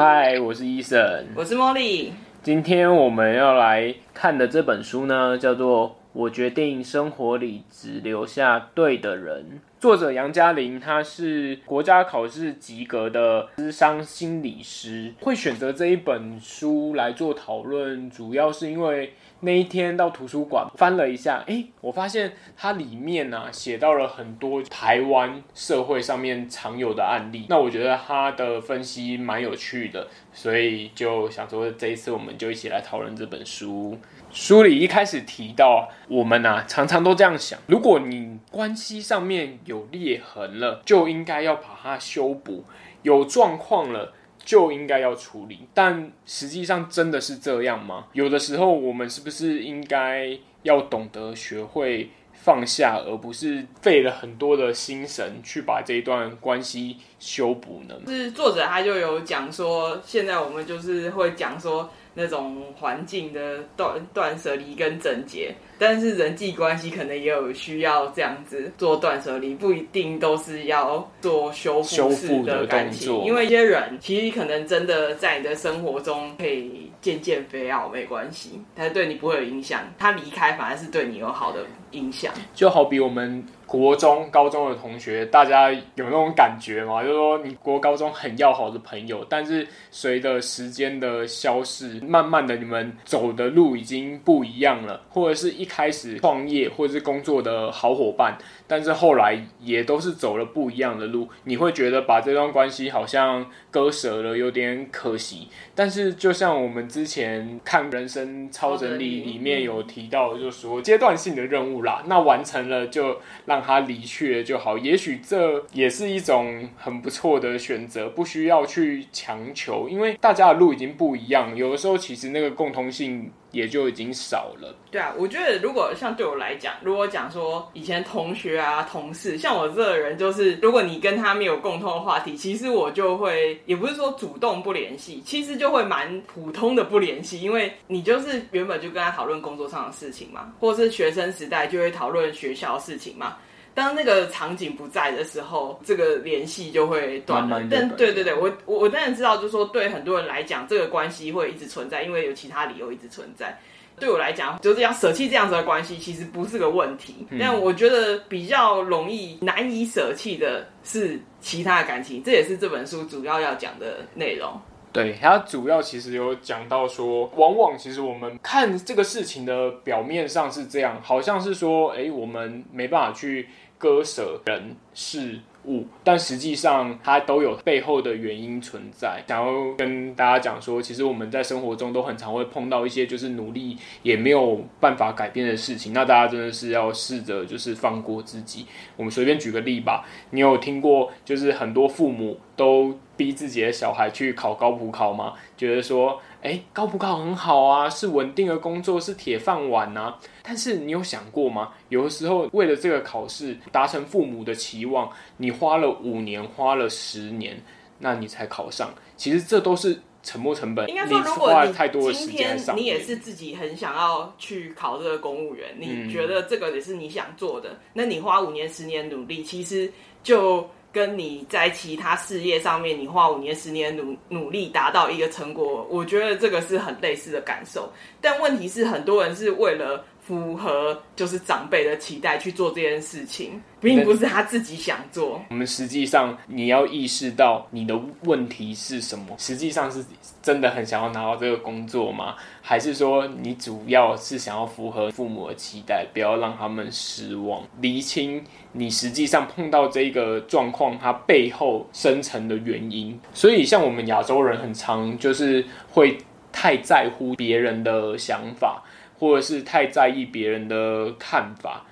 嗨，我是伊森，我是茉莉。今天我们要来看的这本书呢，叫做《我决定生活里只留下对的人》。作者杨嘉玲，她是国家考试及格的智商心理师。会选择这一本书来做讨论，主要是因为那一天到图书馆翻了一下，诶，我发现它里面呢、啊、写到了很多台湾社会上面常有的案例。那我觉得他的分析蛮有趣的，所以就想说这一次我们就一起来讨论这本书。书里一开始提到，我们啊常常都这样想：如果你关系上面有裂痕了，就应该要把它修补；有状况了，就应该要处理。但实际上真的是这样吗？有的时候，我们是不是应该要懂得学会放下，而不是费了很多的心神去把这一段关系修补呢？是作者他就有讲说，现在我们就是会讲说。那种环境的断断舍离跟整洁，但是人际关系可能也有需要这样子做断舍离，不一定都是要做修复式的感情，因为一些人其实可能真的在你的生活中可以渐渐飞奥，没关系，他对你不会有影响，他离开反而是对你有好的影响，就好比我们。国中、高中的同学，大家有那种感觉吗？就是说，你国高中很要好的朋友，但是随着时间的消逝，慢慢的你们走的路已经不一样了，或者是一开始创业或者是工作的好伙伴，但是后来也都是走了不一样的路，你会觉得把这段关系好像割舍了，有点可惜。但是就像我们之前看《人生超整理》里面有提到，就是说阶段性的任务啦，那完成了就让。让他离去了就好，也许这也是一种很不错的选择，不需要去强求，因为大家的路已经不一样，有的时候其实那个共通性也就已经少了。对啊，我觉得如果像对我来讲，如果讲说以前同学啊、同事，像我这个人，就是如果你跟他没有共通的话题，其实我就会也不是说主动不联系，其实就会蛮普通的不联系，因为你就是原本就跟他讨论工作上的事情嘛，或是学生时代就会讨论学校的事情嘛。当那个场景不在的时候，这个联系就会断了。慢慢但对对对，我我我当然知道，就是说对很多人来讲，这个关系会一直存在，因为有其他理由一直存在。对我来讲，就是要舍弃这样子的关系，其实不是个问题。嗯、但我觉得比较容易难以舍弃的是其他的感情，这也是这本书主要要讲的内容。对，它主要其实有讲到说，往往其实我们看这个事情的表面上是这样，好像是说，哎，我们没办法去。割舍人事物，但实际上它都有背后的原因存在。想要跟大家讲说，其实我们在生活中都很常会碰到一些就是努力也没有办法改变的事情。那大家真的是要试着就是放过自己。我们随便举个例吧，你有听过就是很多父母都逼自己的小孩去考高普考吗？觉得说。哎，高不高很好啊，是稳定的工作，是铁饭碗啊。但是你有想过吗？有的时候为了这个考试达成父母的期望，你花了五年，花了十年，那你才考上。其实这都是沉没成本。应该说，如果你今天你也是自己很想要去考这个公务员，你觉得这个也是你想做的，嗯、那你花五年、十年努力，其实就。跟你在其他事业上面，你花五年、十年努努力达到一个成果，我觉得这个是很类似的感受。但问题是，很多人是为了。符合就是长辈的期待去做这件事情，并不是他自己想做。我们实际上你要意识到你的问题是什么？实际上是真的很想要拿到这个工作吗？还是说你主要是想要符合父母的期待，不要让他们失望？厘清你实际上碰到这个状况，它背后深层的原因。所以像我们亚洲人很常就是会太在乎别人的想法。或者是太在意别人的看法，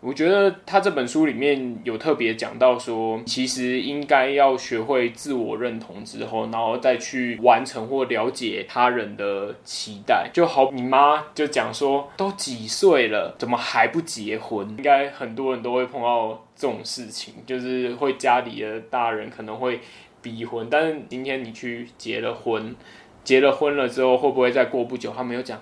我觉得他这本书里面有特别讲到说，其实应该要学会自我认同之后，然后再去完成或了解他人的期待。就好，你妈就讲说，都几岁了，怎么还不结婚？应该很多人都会碰到这种事情，就是会家里的大人可能会逼婚，但是今天你去结了婚，结了婚了之后，会不会再过不久，他没有讲？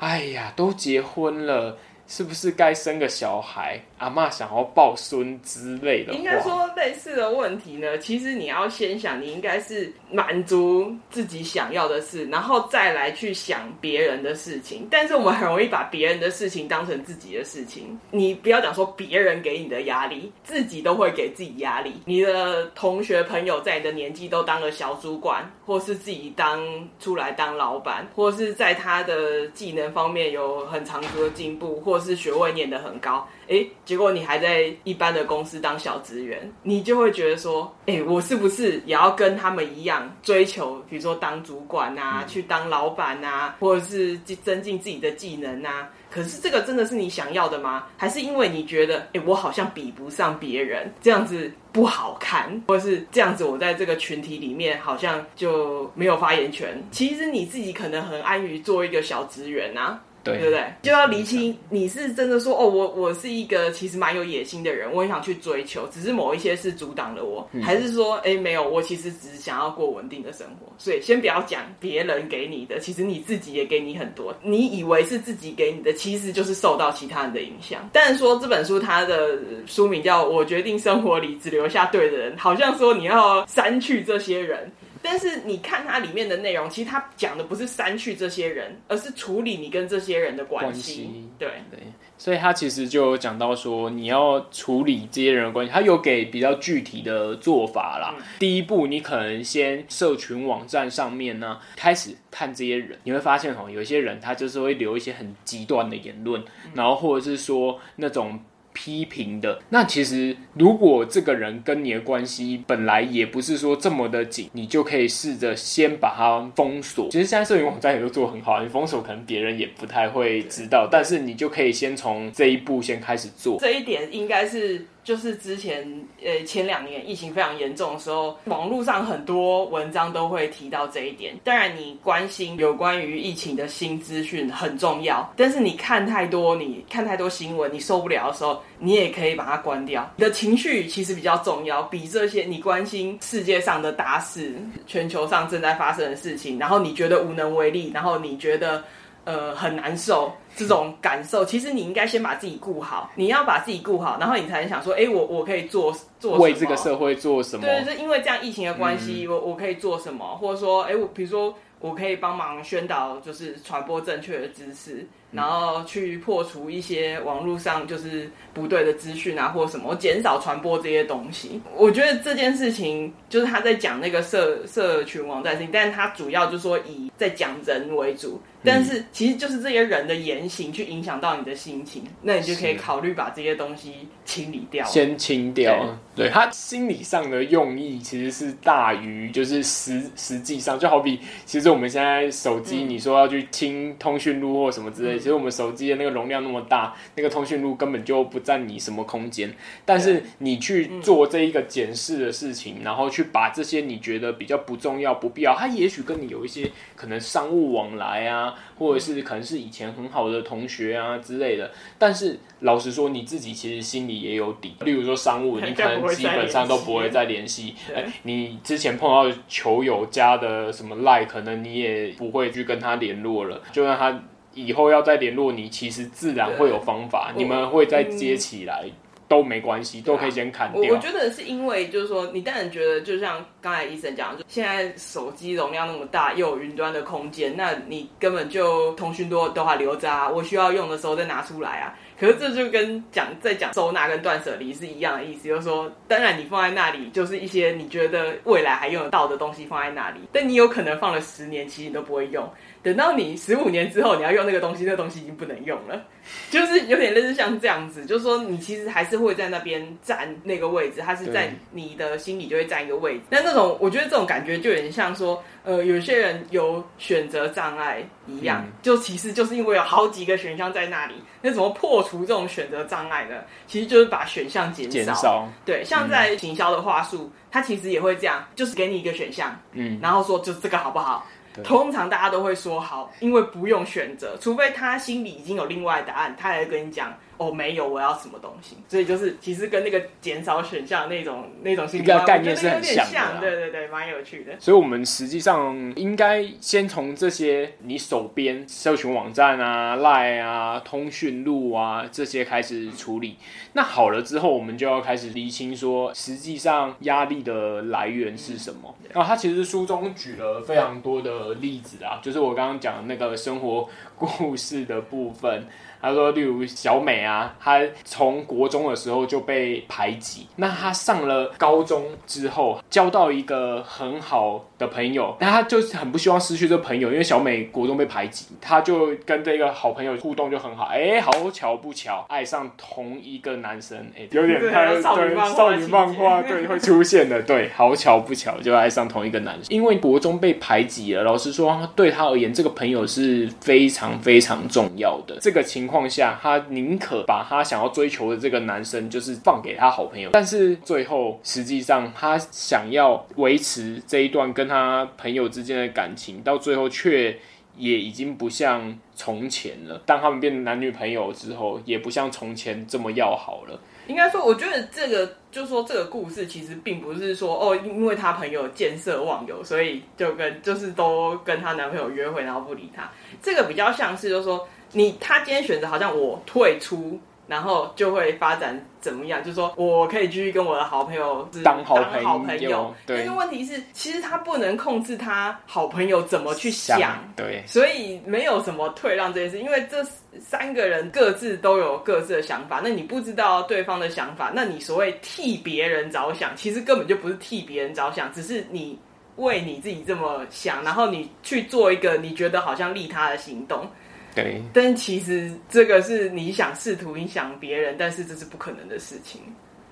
哎呀，都结婚了，是不是该生个小孩？阿嬷想要抱孙之类的。应该说类似的问题呢，其实你要先想，你应该是满足自己想要的事，然后再来去想别人的事情。但是我们很容易把别人的事情当成自己的事情。你不要讲说别人给你的压力，自己都会给自己压力。你的同学朋友在你的年纪都当了小主管，或是自己当出来当老板，或是在他的技能方面有很长足的进步，或是学位念得很高，诶，结果你还在一般的公司当小职员，你就会觉得说，诶，我是不是也要跟他们一样追求，比如说当主管啊，去当老板啊，或者是增进自己的技能啊？可是这个真的是你想要的吗？还是因为你觉得，诶，我好像比不上别人，这样子不好看，或者是这样子，我在这个群体里面好像就没有发言权？其实你自己可能很安于做一个小职员啊。对，对不对？就要厘清你是真的说哦，我我是一个其实蛮有野心的人，我很想去追求，只是某一些事阻挡了我，嗯、还是说哎没有，我其实只是想要过稳定的生活。所以先不要讲别人给你的，其实你自己也给你很多。你以为是自己给你的，其实就是受到其他人的影响。但是说这本书它的书名叫《我决定生活里只留下对的人》，好像说你要删去这些人。但是你看它里面的内容，其实它讲的不是删去这些人，而是处理你跟这些人的关系。对对，所以他其实就有讲到说，你要处理这些人的关系，他有给比较具体的做法啦。嗯、第一步，你可能先社群网站上面呢，开始看这些人，你会发现哦，有些人他就是会留一些很极端的言论，嗯、然后或者是说那种。批评的。那其实，如果这个人跟你的关系本来也不是说这么的紧，你就可以试着先把他封锁。其实现在社群网站也都做得很好，你封锁可能别人也不太会知道，但是你就可以先从这一步先开始做。这一点应该是。就是之前呃前两年疫情非常严重的时候，网络上很多文章都会提到这一点。当然，你关心有关于疫情的新资讯很重要，但是你看太多，你看太多新闻，你受不了的时候，你也可以把它关掉。你的情绪其实比较重要，比这些你关心世界上的大事、全球上正在发生的事情，然后你觉得无能为力，然后你觉得呃很难受。这种感受，其实你应该先把自己顾好。你要把自己顾好，然后你才能想说，哎，我我可以做做？为这个社会做什么？对，是因为这样疫情的关系，嗯、我我可以做什么？或者说，哎，我比如说，我可以帮忙宣导，就是传播正确的知识，然后去破除一些网络上就是不对的资讯啊，或者什么，我减少传播这些东西。我觉得这件事情就是他在讲那个社社群网站事情，但是他主要就是说以在讲人为主。但是其实就是这些人的言行去影响到你的心情，那你就可以考虑把这些东西清理掉，先清掉。对，对他心理上的用意其实是大于就是实实际上，就好比其实我们现在手机，你说要去听通讯录或什么之类，嗯、其实我们手机的那个容量那么大，那个通讯录根本就不占你什么空间。但是你去做这一个检视的事情，嗯、然后去把这些你觉得比较不重要、不必要，它也许跟你有一些可能商务往来啊。或者是可能是以前很好的同学啊之类的，但是老实说，你自己其实心里也有底。例如说商务，你可能基本上都不会再联系。哎，你之前碰到球友加的什么赖，可能你也不会去跟他联络了。就算他以后要再联络你，其实自然会有方法，你们会再接起来。都没关系，都可以先砍掉。我我觉得是因为，就是说，你当然觉得，就像刚才医生讲，就现在手机容量那么大，又有云端的空间，那你根本就通讯多都还留着啊，我需要用的时候再拿出来啊。可是这就跟讲在讲收纳跟断舍离是一样的意思，就是说，当然你放在那里，就是一些你觉得未来还用得到的东西放在那里，但你有可能放了十年，其实你都不会用。等到你十五年之后，你要用那个东西，那个东西已经不能用了，就是有点类似像这样子，就是说你其实还是会在那边占那个位置，它是在你的心里就会占一个位置。那那种我觉得这种感觉就有点像说，呃，有些人有选择障碍一样，嗯、就其实就是因为有好几个选项在那里，那怎么破除这种选择障碍呢？其实就是把选项减少。减少。对，像在行销的话术，嗯、它其实也会这样，就是给你一个选项，嗯，然后说就这个好不好？通常大家都会说好，因为不用选择，除非他心里已经有另外的答案，他来跟你讲，哦，没有，我要什么东西。所以就是其实跟那个减少选项那种那种心理概念是很像的，对对对，蛮有趣的。所以我们实际上应该先从这些你手边社群网站啊、Line 啊、通讯录啊这些开始处理。那好了之后，我们就要开始厘清说，实际上压力的来源是什么。然后他其实书中举了非常多的例子啊，就是我刚刚讲的那个生活故事的部分。他说，例如小美啊，她从国中的时候就被排挤，那她上了高中之后，交到一个很好。的朋友，但她就是很不希望失去这个朋友，因为小美国中被排挤，她就跟这个好。朋友互动就很好，哎、好巧不巧，爱上同一个男生，哎、有点太对，少女漫画对会出现的，对，好。巧不巧就爱上同一个男生，因为国中被排挤了，老实说，对他而言，这个朋友是非常非常重要的，这个情况下，他宁可把他想要追求的这个男生，就是放给他好朋友。但是最后，实际上他想要维持这一段跟他朋友之间的感情，到最后却也已经不像从前了。当他们变成男女朋友之后，也不像从前这么要好了。应该说，我觉得这个就是说，这个故事其实并不是说哦，因为他朋友见色忘友，所以就跟就是都跟他男朋友约会，然后不理他。这个比较像是就是说。你他今天选择好像我退出，然后就会发展怎么样？就是说我可以继续跟我的好朋友当好朋友，好朋友，但是问题是，其实他不能控制他好朋友怎么去想，想，对，所以没有什么退让这件事，因为这三个人各自都有各自的想法，那你不知道对方的想法，那你所谓替别人着想，其实根本就不是替别人着想，只是你为你自己这么想，然后你去做一个你觉得好像利他的行动。对，但其实这个是你想试图影响别人，但是这是不可能的事情。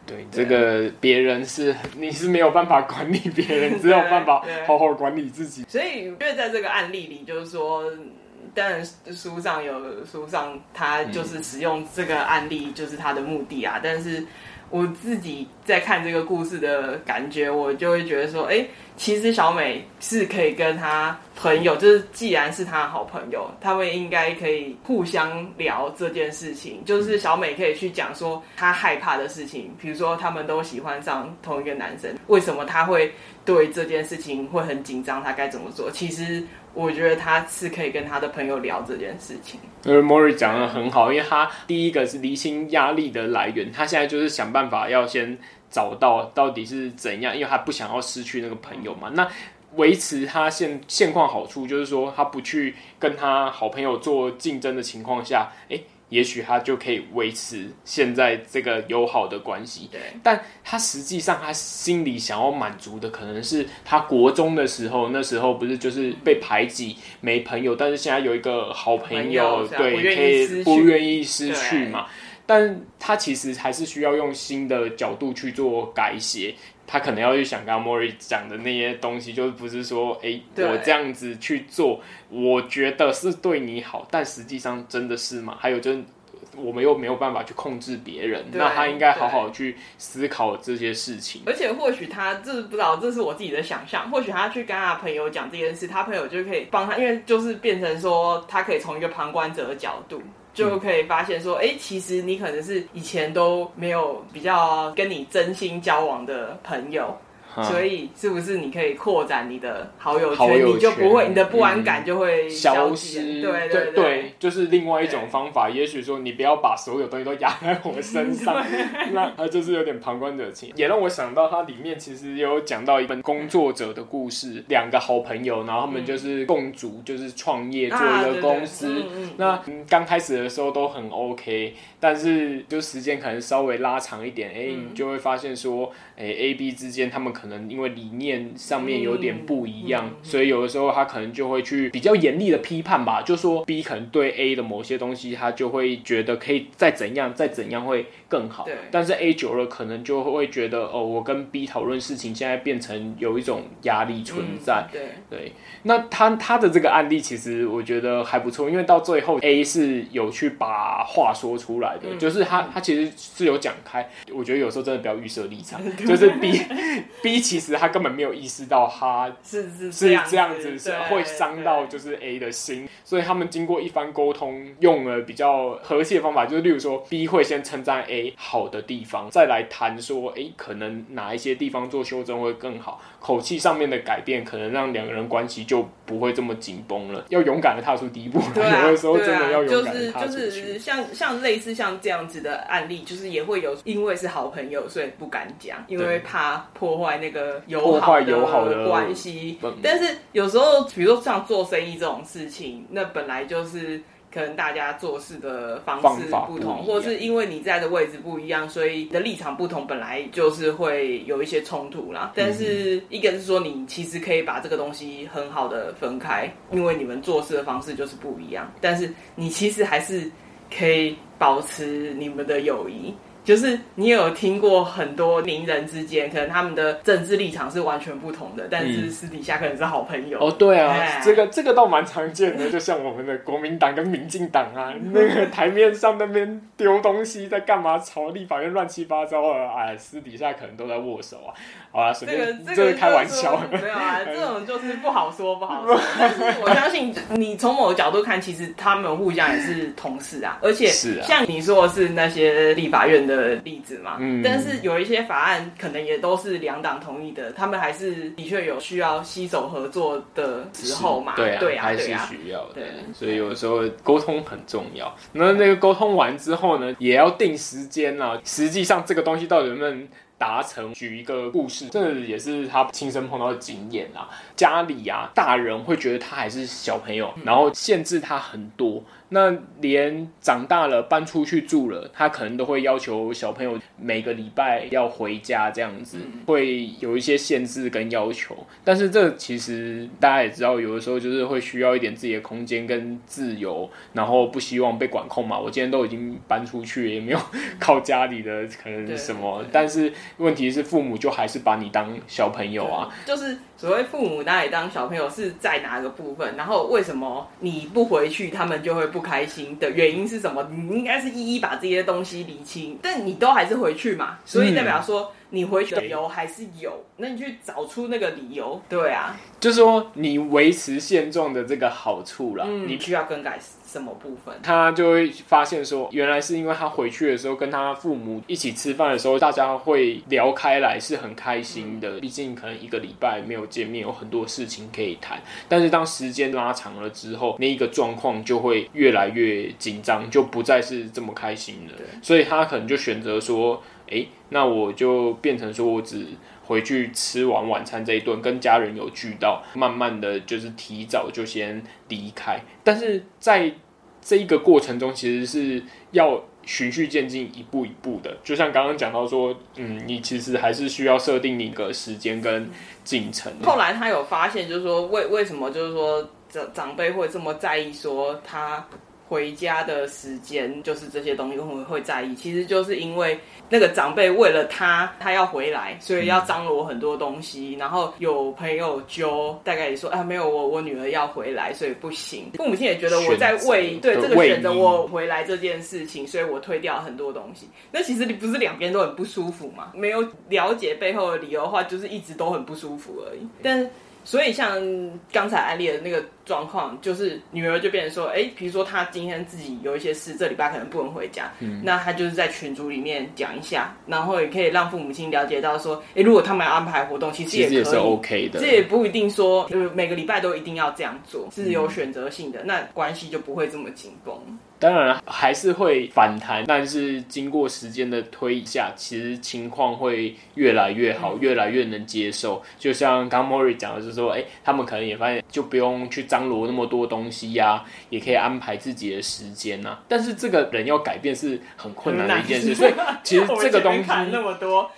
对，对这个别人是你是没有办法管理别人，只有办法好好管理自己。所以，因为在这个案例里，就是说，当然书上有书上他就是使用这个案例，就是他的目的啊。嗯、但是我自己在看这个故事的感觉，我就会觉得说，哎。其实小美是可以跟她朋友，就是既然是她好朋友，他们应该可以互相聊这件事情。就是小美可以去讲说她害怕的事情，比如说他们都喜欢上同一个男生，为什么她会对这件事情会很紧张？她该怎么做？其实我觉得他是可以跟他的朋友聊这件事情。因为 Mori 讲的很好，因为他第一个是厘清压力的来源，他现在就是想办法要先。找到到底是怎样，因为他不想要失去那个朋友嘛。那维持他现现况好处，就是说他不去跟他好朋友做竞争的情况下，诶，也许他就可以维持现在这个友好的关系。对，但他实际上他心里想要满足的，可能是他国中的时候，那时候不是就是被排挤没朋友，但是现在有一个好朋友，朋友对，可以不愿意失去嘛。但他其实还是需要用新的角度去做改写，他可能要去想刚刚 Mori 讲的那些东西，就是不是说，哎、欸，我这样子去做，我觉得是对你好，但实际上真的是吗？还有就是，我们又没有办法去控制别人，那他应该好好去思考这些事情。而且或许他这不知道，这是我自己的想象，或许他去跟他朋友讲这件事，他朋友就可以帮他，因为就是变成说，他可以从一个旁观者的角度。就可以发现说，哎、欸，其实你可能是以前都没有比较跟你真心交往的朋友。所以是不是你可以扩展你的好友圈，好友圈，你就不会你的不安感就会消失？嗯、对对对，对，就是另外一种方法。也许说你不要把所有东西都压在我身上，那他就是有点旁观者清。也让我想到，它里面其实有讲到一本工作者的故事，两个好朋友，然后他们就是共组，就是创业做一个公司。啊、对对对，那刚开始的时候都很 OK，但是就时间可能稍微拉长一点，哎、欸，你就会发现说，哎、欸、A、B 之间他们可能。因为理念上面有点不一样，所以有的时候他可能就会去比较严厉的批判吧，就说 B 可能对 A 的某些东西，他就会觉得可以再怎样再怎样会更好。但是 A 久了可能就会觉得哦，我跟 B 讨论事情，现在变成有一种压力存在。对对，那他他的这个案例其实我觉得还不错，因为到最后 A 是有去把话说出来的，就是他他其实是有讲开。我觉得有时候真的不要预设立场，就是 B B。其实他根本没有意识到他是是是这样子，是会伤到就是 A 的心，所以他们经过一番沟通，用了比较和谐的方法，就是例如说 B 会先称赞 A 好的地方，再来谈说，哎，可能哪一些地方做修正会更好，口气上面的改变，可能让两个人关系就不会这么紧绷了。要勇敢的踏出第一步，啊，有的时候真的要勇敢的踏出去。就是就是像像类似像这样子的案例，就是也会有，因为是好朋友，所以不敢讲，因为怕破坏那个友好的关系。但是有时候，比如说像做生意这种事情，那本来就是。可能大家做事的方式不同，不或是因为你在的位置不一样，所以你的立场不同，本来就是会有一些冲突啦。但是一个是说，你其实可以把这个东西很好的分开，因为你们做事的方式就是不一样。但是你其实还是可以保持你们的友谊。就是你有听过很多名人之间，可能他们的政治立场是完全不同的，但是私底下可能是好朋友。哦，对啊，哎、这个这个倒蛮常见的，就像我们的国民党跟民进党啊，那个台面上那边丢东西，在干嘛？朝立法院乱七八糟啊！哎，私底下可能都在握手啊。好啊，随便，这个这个开玩笑，没有啊，这种就是不好说，不好说。但是我相信，你从某个角度看，其实他们互相也是同事啊，而且像你说的是那些立法院的例子嘛，嗯，但是有一些法案可能也都是两党同意的，他们还是的确有需要携手合作的时候嘛，对啊，对啊，还是需要的，对，所以有时候沟通很重要。那那个沟通完之后呢，也要定时间啊。实际上这个东西到底能不能达成？举一个故事，这也是他亲身碰到的经验啊。家里啊，大人会觉得他还是小朋友，然后限制他很多。那连长大了搬出去住了，他可能都会要求小朋友每个礼拜要回家，这样子会有一些限制跟要求。但是这其实大家也知道，有的时候就是会需要一点自己的空间跟自由，然后不希望被管控嘛。我今天都已经搬出去，也没有 靠家里的可能什么，但是问题是父母就还是把你当小朋友啊，就是。所谓父母拿你当小朋友是在哪个部分？然后为什么你不回去，他们就会不开心的原因是什么？你应该是一一把这些东西理清，但你都还是回去嘛，所以代表说你回去的理由还是有，那你去找出那个理由。对啊，就是说你维持现状的这个好处啦，嗯，你需要更改。什么部分？他就会发现说，原来是因为他回去的时候跟他父母一起吃饭的时候，大家会聊开来，是很开心的。毕竟可能一个礼拜没有见面，有很多事情可以谈。但是当时间拉长了之后，那一个状况就会越来越紧张，就不再是这么开心了。所以他可能就选择说，诶，那我就变成说我只。回去吃完晚餐这一顿，跟家人有聚到，慢慢的就是提早就先离开。但是在这一个过程中，其实是要循序渐进，一步一步的。就像刚刚讲到说，嗯，你其实还是需要设定你个时间跟进程。后来他有发现，就是说为为什么就是说长长辈会这么在意说他。回家的时间就是这些东西会会在意，其实就是因为那个长辈为了他，他要回来，所以要张罗很多东西。然后有朋友就大概也说啊，没有我我女儿要回来，所以不行。父母亲也觉得我在为对这个选择我回来这件事情，所以我推掉很多东西。那其实你不是两边都很不舒服吗？没有了解背后的理由的话，就是一直都很不舒服而已。但所以，像刚才安利的那个状况，就是女儿就变成说，哎、欸，比如说她今天自己有一些事，这礼拜可能不能回家，嗯，那她就是在群组里面讲一下，然后也可以让父母亲了解到说，哎、欸，如果他们要安排活动，其实也可以，其实也是 OK 的，这也不一定说，就是每个礼拜都一定要这样做，是有选择性的，嗯、那关系就不会这么紧绷。当然还是会反弹，但是经过时间的推移下，其实情况会越来越好，越来越能接受。就像刚 Mori 讲的，就是说，哎，他们可能也发现，就不用去张罗那么多东西呀、啊，也可以安排自己的时间呐、啊。但是这个人要改变是很困难的一件事，所以其实这个东西 那么多。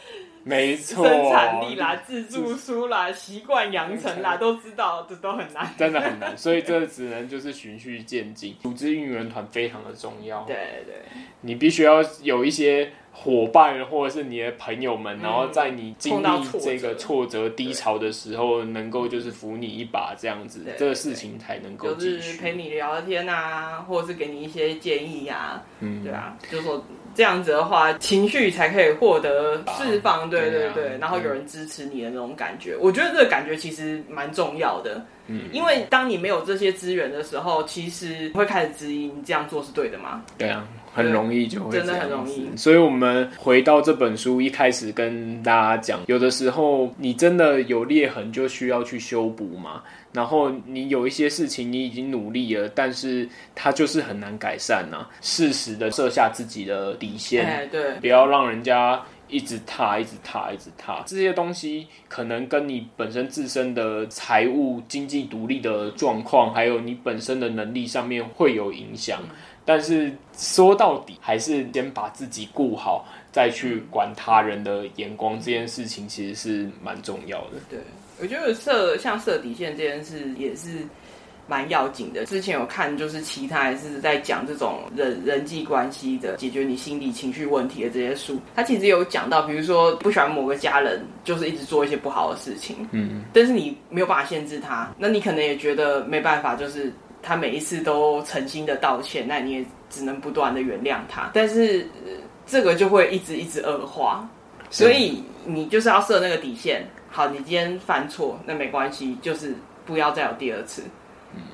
没错，生产力啦、自助书啦、习惯养成啦，都知道这都很难，真的很难。所以这只能就是循序渐进。组织运营团非常的重要，对对，你必须要有一些伙伴或者是你的朋友们，然后在你经历这个挫折。低潮的时候，能够就是扶你一把，这样子，这个事情才能够就是陪你聊天啊，或者是给你一些建议呀，嗯，对啊，就是说这样子的话，情绪才可以获得释放，对对对，然后有人支持你的那种感觉，我觉得这个感觉其实蛮重要的，嗯，因为当你没有这些资源的时候，其实会开始质疑你这样做是对的吗？对啊。很容易就会真的很容易，所以我们回到这本书一开始跟大家讲，有的时候你真的有裂痕，就需要去修补嘛。然后你有一些事情你已经努力了，但是它就是很难改善呐、啊。适时的设下自己的底线，哎、对，不要让人家一直踏，一直踏，一直踏。这些东西可能跟你本身自身的财务经济独立的状况，还有你本身的能力上面会有影响。但是说到底，还是先把自己顾好，再去管他人的眼光。这件事情其实是蛮重要的。对，我觉得设像设底线这件事也是蛮要紧的。之前有看，就是其他还是在讲这种人人际关系的解决你心理情绪问题的这些书，他其实有讲到，比如说不喜欢某个家人，就是一直做一些不好的事情，嗯，但是你没有办法限制他，那你可能也觉得没办法，就是。他每一次都诚心的道歉，那你也只能不断的原谅他，但是、呃、这个就会一直一直恶化，所以你就是要设那个底线。好，你今天犯错，那没关系，就是不要再有第二次。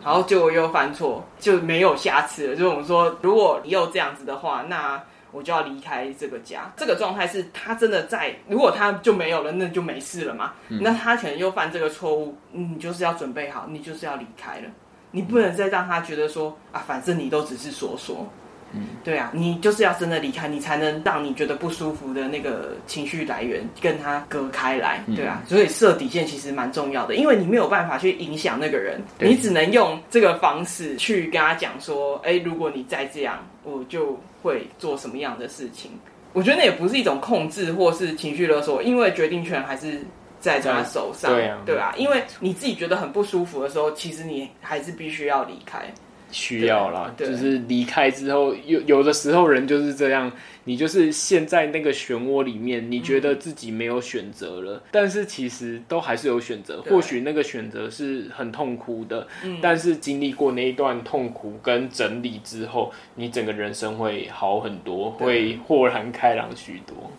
然后结果又犯错，就没有下次了。就是我们说，如果你又这样子的话，那我就要离开这个家。这个状态是他真的在，如果他就没有了，那就没事了嘛。嗯、那他可能又犯这个错误，你就是要准备好，你就是要离开了。你不能再让他觉得说啊，反正你都只是说说，嗯，对啊，你就是要真的离开，你才能让你觉得不舒服的那个情绪来源跟他隔开来，对啊，所以设底线其实蛮重要的，因为你没有办法去影响那个人，你只能用这个方式去跟他讲说，哎，如果你再这样，我就会做什么样的事情。我觉得那也不是一种控制或是情绪勒索，因为决定权还是。在他手上，对啊，对啊，因为你自己觉得很不舒服的时候，其实你还是必须要离开，需要啦，就是离开之后，有有的时候人就是这样，你就是陷在那个漩涡里面，你觉得自己没有选择了，嗯、但是其实都还是有选择，或许那个选择是很痛苦的，嗯、但是经历过那一段痛苦跟整理之后，你整个人生会好很多，会豁然开朗许多。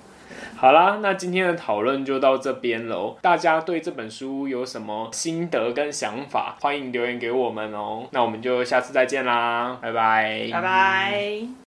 好啦，那今天的讨论就到这边喽。大家对这本书有什么心得跟想法，欢迎留言给我们哦。那我们就下次再见啦，拜拜，拜拜。